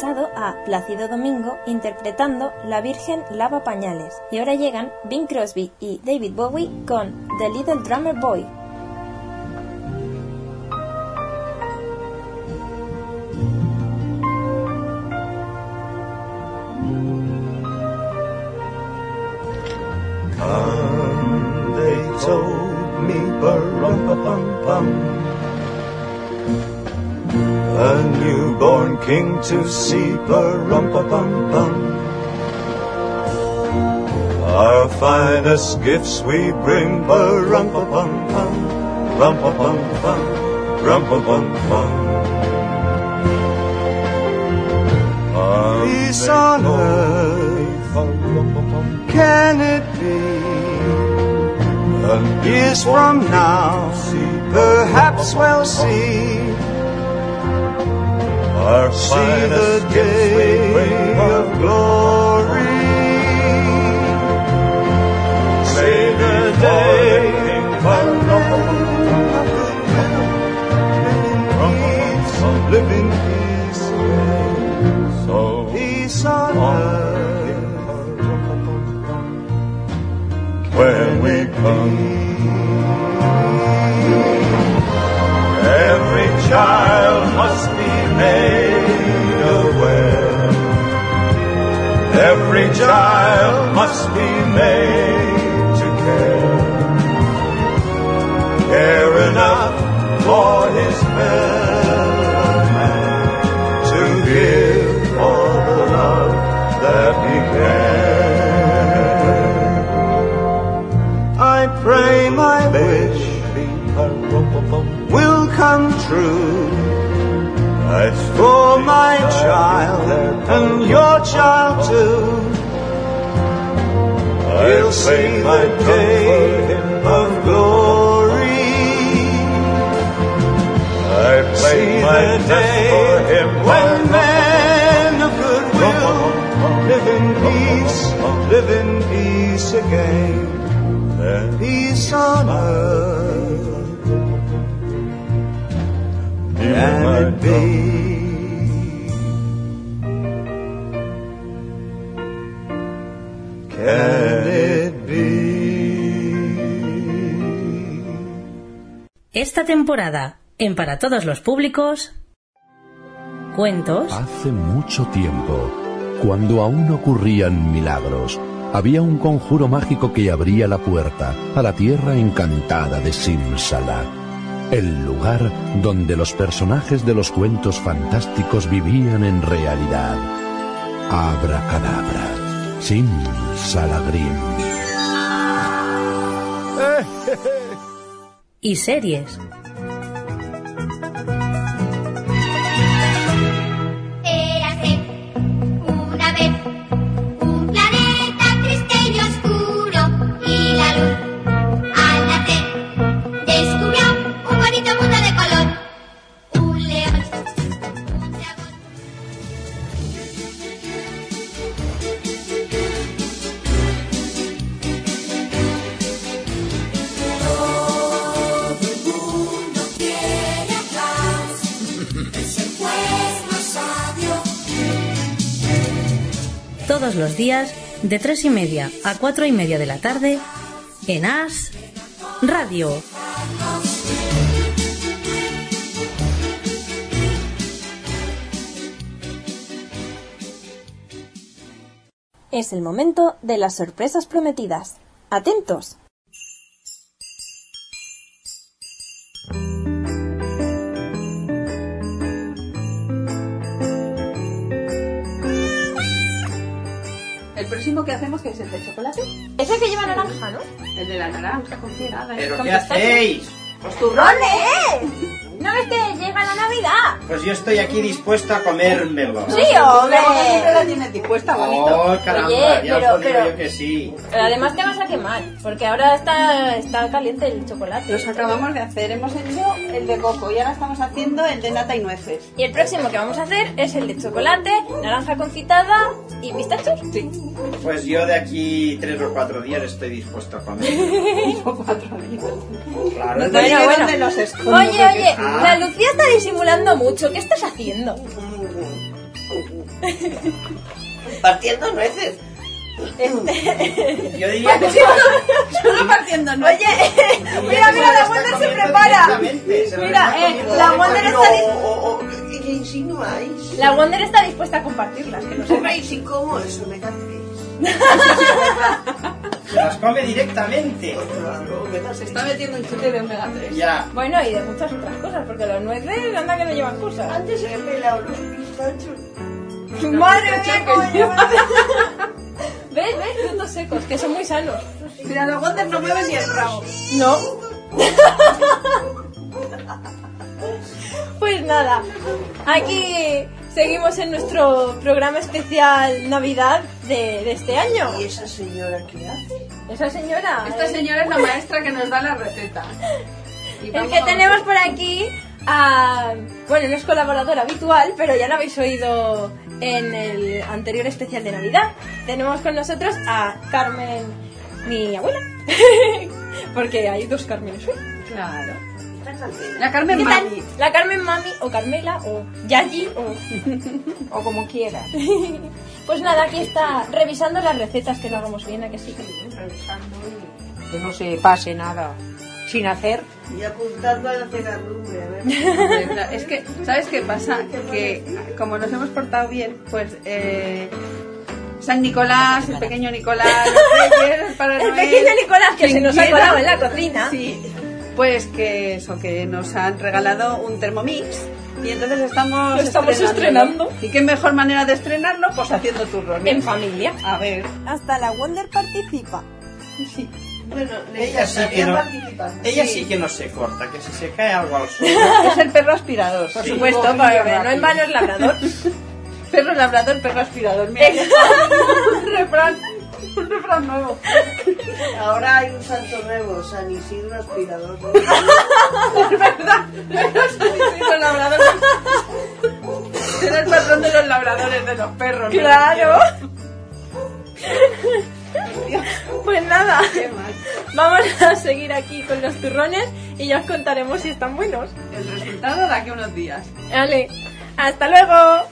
A Plácido Domingo interpretando La Virgen lava pañales y ahora llegan Bing Crosby y David Bowie con The Little Drummer Boy. To see, ba-rum-pa-pum-pum. Our finest gifts we bring, ba-rum-pa-pum-pum, rum-pa-pum-pum, rum-pa-pum-pum. Peace on earth, can it be? Years from now, perhaps we'll see. Our see the day of glory. See the day when live in peace, so peace on earth when we come. Every child must be made Every child must be made to care. Care enough for his fellow man to give all the love that he can. I pray my wish will come true. For my child and your child too. He'll see the day of glory. I see the day when men of goodwill live in peace, live in peace again. And peace on earth. Can it be? Esta temporada, en Para Todos los Públicos, cuentos, Hace mucho tiempo, cuando aún ocurrían milagros, había un conjuro mágico que abría la puerta a la tierra encantada de Simsala, el lugar donde los personajes de los cuentos fantásticos vivían en realidad. Abracadabra, Simsalagrim. Y series. Días de tres y media a cuatro y media de la tarde en As Radio. Es el momento de las sorpresas prometidas. ¡Atentos! Próximo que hacemos que es el de chocolate. Es el que lleva naranja, ¿no? El de la naranja con ciegada. ¿Pero qué hacéis? ¡Los turrones! ¿No ves que llega la Navidad? Pues yo estoy aquí dispuesto a comérmelo. Sí, hombre. Siempre la tienes dispuesta, bonito. Oh, caramba, Oye, ya pero- os lo digo pero- yo que sí. Pero además te vas a quemar, porque ahora está, está caliente el chocolate. Los acabamos de hacer. Hemos hecho el de coco y ahora estamos haciendo el de nata y nueces. Y el próximo que vamos a hacer es el de chocolate, naranja confitada y pistachos. Sí. Pues yo de aquí tres o cuatro días estoy dispuesto a comer. O cuatro días. Claro, No te de- digo dónde los escondo. Oye, oye, Ah. la Lucía está disimulando mucho. ¿Qué estás haciendo? Partiendo nueces. Este- Yo diría que... Solo partiendo nueces. Oye, mira, mira, la Wonder se prepara. Mira, eh, la Wonder está dis- ¿Qué insinuáis? La Wonder está dispuesta a compartirlas, que no sé. Hombre, ¿y si como eso me cantéis? Se las come directamente. Se está metiendo un chute de omega 3. Ya. Bueno, y de muchas otras cosas, porque los nueces anda que no llevan cosas. Antes he pelado los pistachos. Madre mía. ¿Ves, ves? Frutos secos, que son muy sanos. Mira, los Wonder no mueven ni el rabo. No. Pues nada, aquí seguimos en nuestro programa especial Navidad de, de este año. ¿Y esa señora qué hace? Esa señora. Esta eh, señora es la maestra que nos da la receta. Y El que a- tenemos por aquí a... Bueno, no es colaborador habitual, pero ya lo habéis oído en el anterior especial de Navidad. Tenemos con nosotros a Carmen, mi abuela. Porque hay dos Carmenes hoy. Claro. La Carmen ¿Qué tal? Mami. La Carmen Mami o Carmela o Yayi o, O como quieras. Pues nada, aquí está revisando las recetas que lo hagamos bien, ¿a que sí? Que no se pase nada sin hacer. Y apuntando a la cerradumbre, a ver. Es que, ¿sabes qué pasa? Que como nos hemos portado bien, pues eh, San Nicolás, el pequeño Nicolás, Reyes, el El Noel, pequeño Nicolás que se nos ha quiera, colado en la cocina. Sí, pues que eso, que nos han regalado un Thermomix y entonces estamos, Lo estamos estrenándolo. ¿Y qué mejor manera de estrenarlo? Pues haciendo turrones. En familia. A ver. Hasta la Wonder participa. Sí. Bueno, Ella sí que no, ella sí que no se corta, que si se cae algo al suelo. Es el perro aspirador, por Sí. supuesto, para no en vano es labrador. Perro labrador, perro aspirador. Mira, un refrán, un refrán nuevo. Ahora hay un santo nuevo, San Isidro Aspirador. Es verdad, perro Isidro labrador. Era el patrón de los labradores, de los perros. ¿no? Claro. Pues nada, vamos a seguir aquí con los turrones y ya os contaremos si están buenos. El resultado de aquí a unos días. Vale, hasta luego.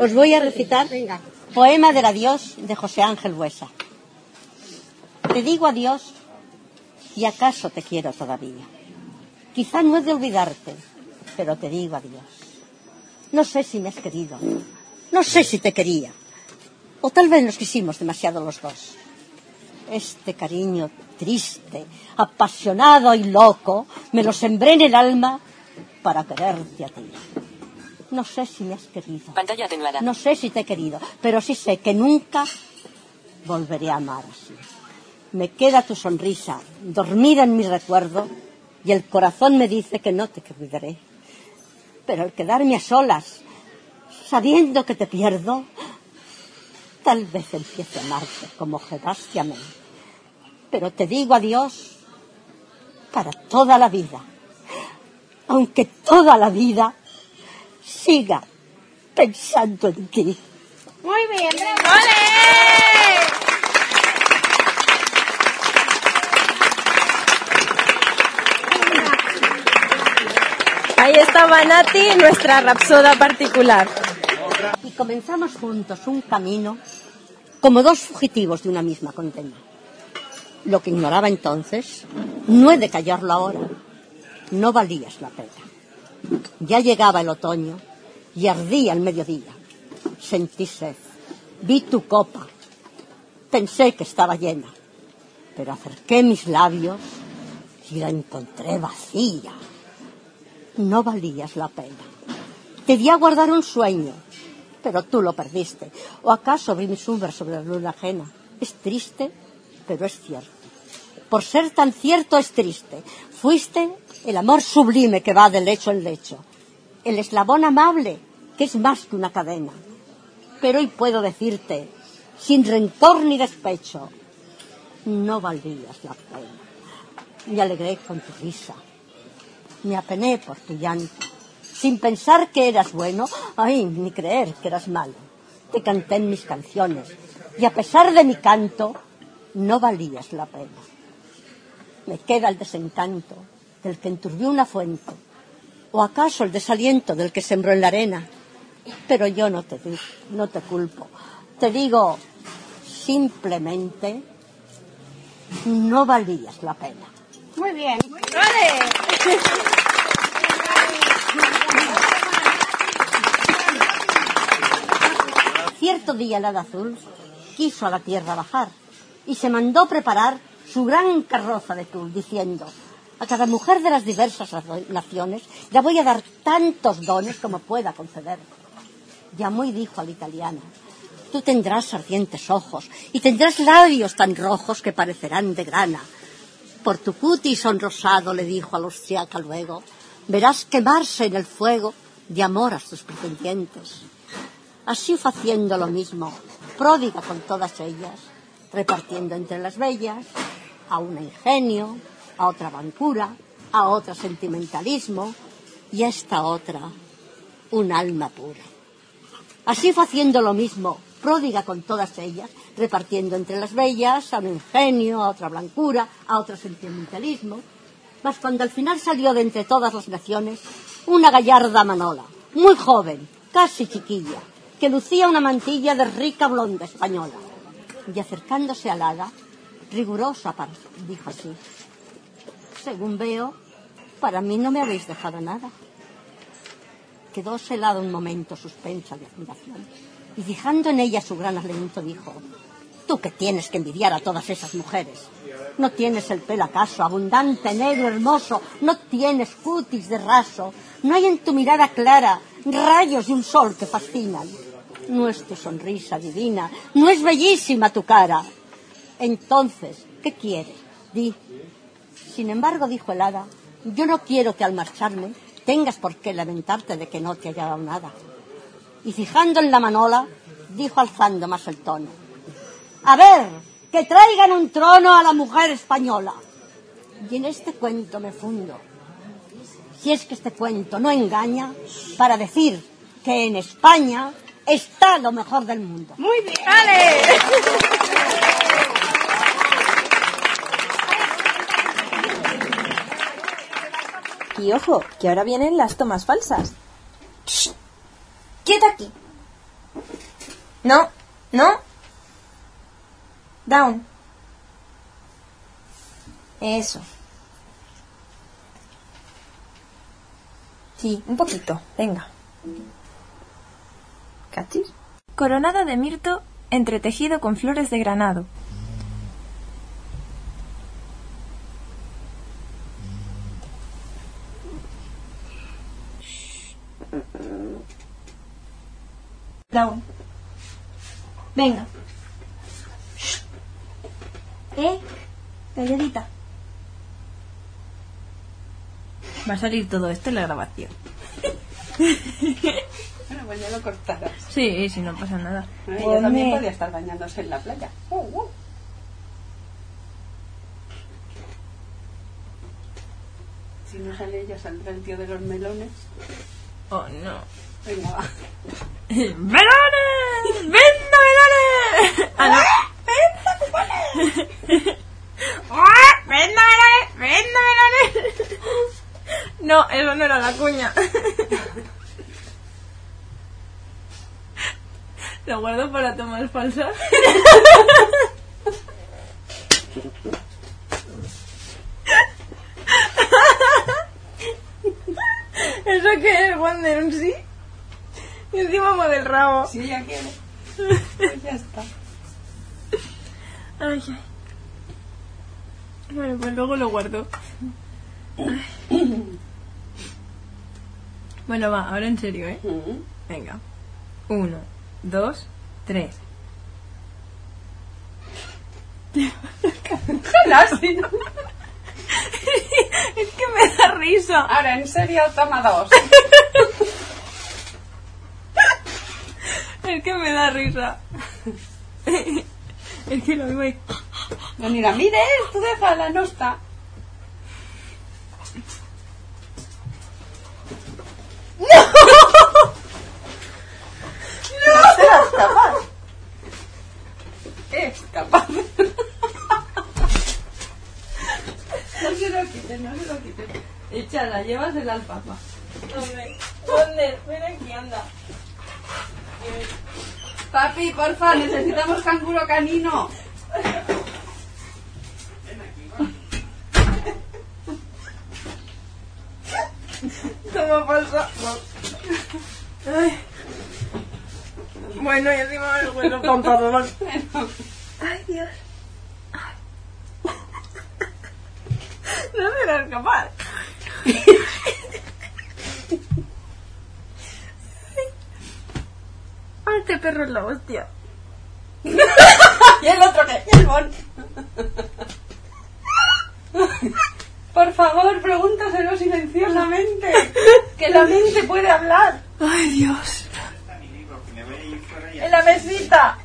Os voy a recitar Poema del Adiós de José Ángel Buesa. Te digo adiós y acaso te quiero todavía. Quizá no he de olvidarte, pero te digo adiós. No sé si me has querido, no sé si te quería, o tal vez nos quisimos demasiado los dos. Este cariño triste, apasionado y loco, me lo sembré en el alma para quererte a ti. No sé si me has querido. Pantalla atenuada. No sé si te he querido, pero sí sé que nunca volveré a amar así. Me queda tu sonrisa dormida en mi recuerdo y el corazón me dice que no te cuidaré. Pero al quedarme a solas, sabiendo que te pierdo, tal vez empiece a amarte como Jehová te amé. Pero te digo adiós para toda la vida, aunque toda la vida siga pensando en ti. Muy bien, Ahí estaba Nati, nuestra rapsoda particular. Y comenzamos juntos un camino como dos fugitivos de una misma condena. Lo que ignoraba entonces, no he de callarlo ahora, no valías la pena. Ya llegaba el otoño y ardía el mediodía. Sentí sed, vi tu copa, pensé que estaba llena, pero acerqué mis labios y la encontré vacía. No valías la pena. Te di a guardar un sueño, pero tú lo perdiste. ¿O acaso vi mis umbras sobre la luna ajena? Es triste, pero es cierto. Por ser tan cierto es triste. Fuiste el amor sublime que va de lecho en lecho. El eslabón amable, que es más que una cadena. Pero hoy puedo decirte, sin rencor ni despecho, no valías la pena. Me alegré con tu risa, me apené por tu llanto, sin pensar que eras bueno, ay, ni creer que eras malo. Te canté en mis canciones, y a pesar de mi canto, no valías la pena. Me queda el desencanto del que enturbió una fuente, o acaso el desaliento del que sembró en la arena. Pero yo no te digo, no te culpo. Te digo, simplemente, no valías la pena. Muy bien. Cierto día el hada azul quiso a la tierra bajar y se mandó preparar su gran carroza de tul, diciendo, a cada mujer de las diversas naciones le voy a dar tantos dones como pueda conceder. Llamó y dijo a la italiana, tú tendrás ardientes ojos y tendrás labios tan rojos que parecerán de grana. Por tu cutis sonrosado, le dijo a la austriaca luego, verás quemarse en el fuego de amor a sus pretendientes. Así fue haciendo lo mismo, pródiga con todas ellas, repartiendo entre las bellas a una ingenio, a otra bancura, a otra sentimentalismo y a esta otra un alma pura. Así fue haciendo lo mismo, pródiga con todas ellas, repartiendo entre las bellas a un ingenio, a otra blancura, a otro sentimentalismo. Mas cuando al final salió de entre todas las naciones una gallarda manola, muy joven, casi chiquilla, que lucía una mantilla de rica blonda española. Y acercándose al hada, rigurosa, para- dijo así, según veo, para mí no me habéis dejado nada. Quedóse helado un momento suspensa de admiración y fijando en ella su gran aliento dijo, tú que tienes que envidiar a todas esas mujeres. No tienes el pelo acaso, abundante, negro, hermoso, no tienes cutis de raso, no hay en tu mirada clara rayos de un sol que fascinan. No es tu sonrisa divina, no es bellísima tu cara. Entonces, ¿qué quieres? Di. Sin embargo, dijo el hada, yo no quiero que al marcharme tengas por qué lamentarte de que no te haya dado nada. Y fijando en la manola, dijo alzando más el tono, a ver, que traigan un trono a la mujer española. Y en este cuento me fundo. Si es que este cuento no engaña, para decir que en España está lo mejor del mundo. Muy bien. Y ojo, que ahora vienen las tomas falsas. Shh. ¡Quieta aquí! No, no. Down. Eso. Sí, un poquito. Venga. ¿Cachis? Coronada de mirto entretejido con flores de granado. Down. Venga. Shh. ¿Eh? Calladita. Va a salir todo esto en la grabación. Bueno, pues ya lo cortarás. Sí, si no pasa nada. Ella también Ponme- podía estar bañándose en la playa. Uh, uh. Si no sale ella, saldrá el tío de los melones. Oh, no. Venga, va. ¡Melones! ¡Ven! Ah, no. ¡Venda melones! ¡Venda melones! No, eso no era la cuña. Lo guardo para tomas falsas. ¿Eso qué es, Wander? ¿Un sí? Y encima mueve el rabo. Si ella quiere. Pues ya está. Ay, ay. Bueno, pues luego lo guardo. Ay. Bueno, va, ahora en serio, ¿eh? Venga. Uno, dos, tres. Es que me da risa. Ahora, en serio, toma dos. Es que me da risa. Es que lo mismo hay- No, mira, mire, tú déjala, no está. No serás capaz. Es capaz. No se lo quites, no se lo quites. Échala, llevas el alfalfa. ¿Dónde? ¿Dónde? Ven aquí, anda. Papi, porfa, necesitamos canguro canino. Toma falsa. Ay. Bueno, y encima huelo con perdón. Ay, Dios. No serás capaz. Ay, este perro es la hostia. y el otro que, y el bon. Por favor, pregúntaselo silenciosamente. Que la mente puede hablar. Ay, Dios. En la mesita.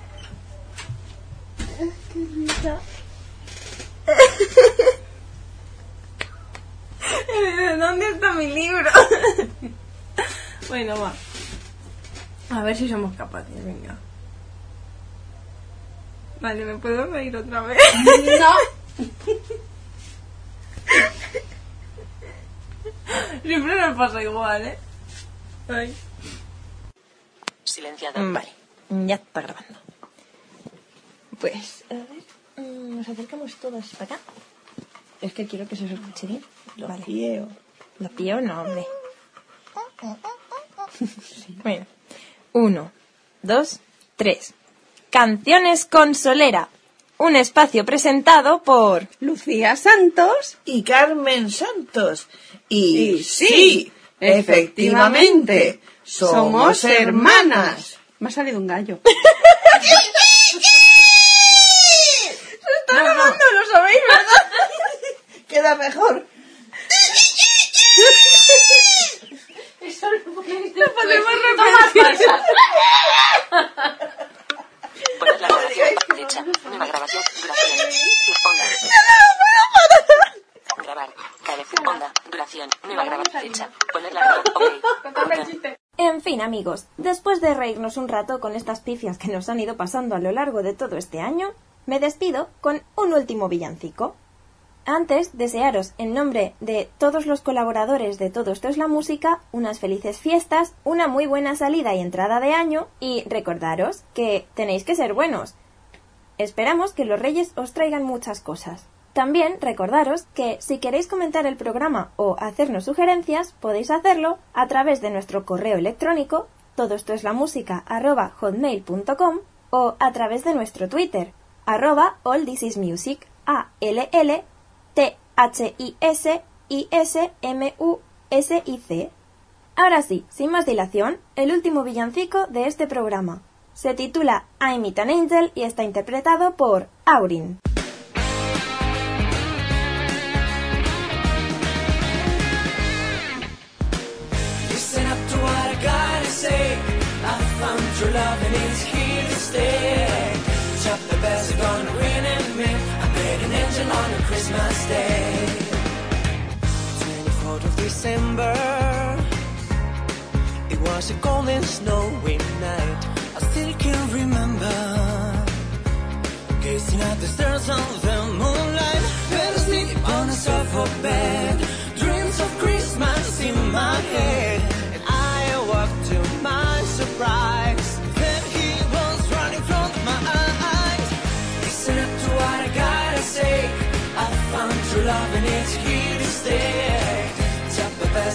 Qué risa. ¿Dónde está mi libro? bueno, va. A ver si somos capaces, venga. Vale, ¿me puedo reír otra vez? No. Siempre nos pasa igual, ¿eh? Ay. Silenciado. Vale, ya está grabando. Pues, a ver, mm, nos acercamos todos para acá. Es que quiero que se os escuche bien. Lo vale. Lo pío, no, hombre. Bueno, uno, dos, tres. Canciones con Solera. Un espacio presentado por Lucía Santos y Carmen Santos. Y, Y sí, sí, efectivamente, somos hermanas. Me ha salido un gallo. está grabando, lo sabéis, ¿verdad? Queda mejor. En fin, amigos, después de reírnos un rato con estas pifias que nos han ido pasando a lo largo de todo este año, me despido con un último villancico. Antes, desearos, en nombre de todos los colaboradores de Todo Esto es la Música, unas felices fiestas, una muy buena salida y entrada de año y recordaros que tenéis que ser buenos. Esperamos que los reyes os traigan muchas cosas. También recordaros que si queréis comentar el programa o hacernos sugerencias, podéis hacerlo a través de nuestro correo electrónico, todo esto es la música, hotmail.com o a través de nuestro Twitter, arroba all this is music, a l l t h i s i s m u s i c. Ahora sí, sin más dilación, el último villancico de este programa. Se titula I Meet an Angel y está interpretado por Aurin. Listen found love and it's here to stay. Christmas Day, 24th of December. It was a cold and snowy night. I still can remember. Gazing at the stars on the moonlight, fell asleep on a sofa bed. Dreams of Christmas in my head.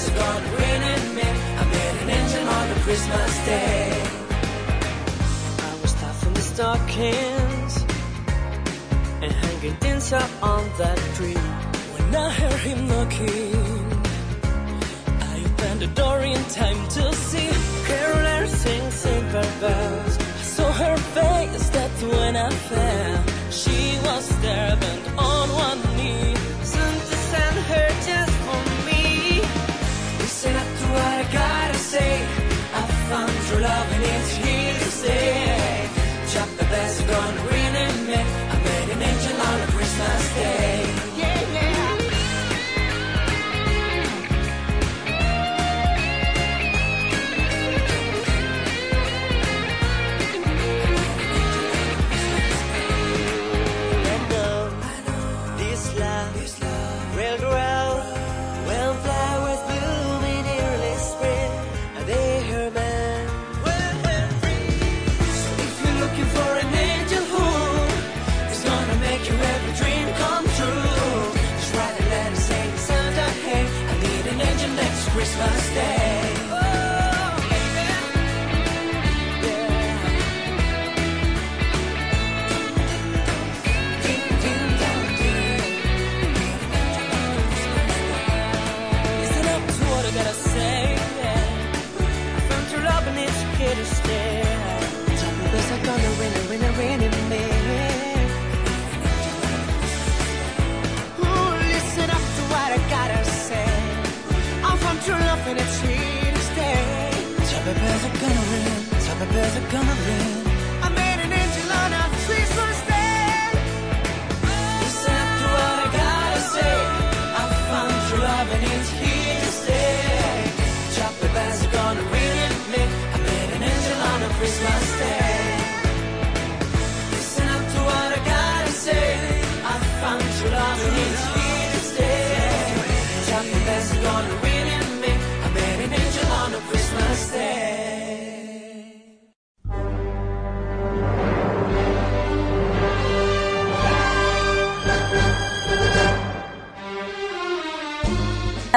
me. I met an angel on a Christmas day. I was stuffing the stockings and hanging tinsel on that tree. When I heard him knocking, I opened the door in time to see Carol sings silver bells. I saw her face, that's when I fell. She was there, bent on one Day. Chuck the best, gonna really me. I made an angel on a Christmas day.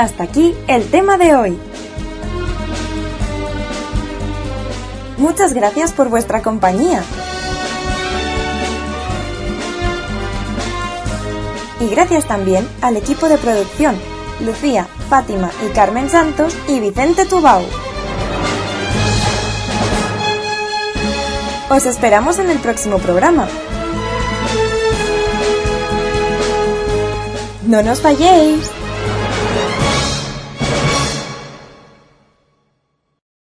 Hasta aquí el tema de hoy. Muchas gracias por vuestra compañía. Y gracias también al equipo de producción, Lucía, Fátima y Carmen Santos y Vicente Tubau. Os esperamos en el próximo programa. No nos falléis.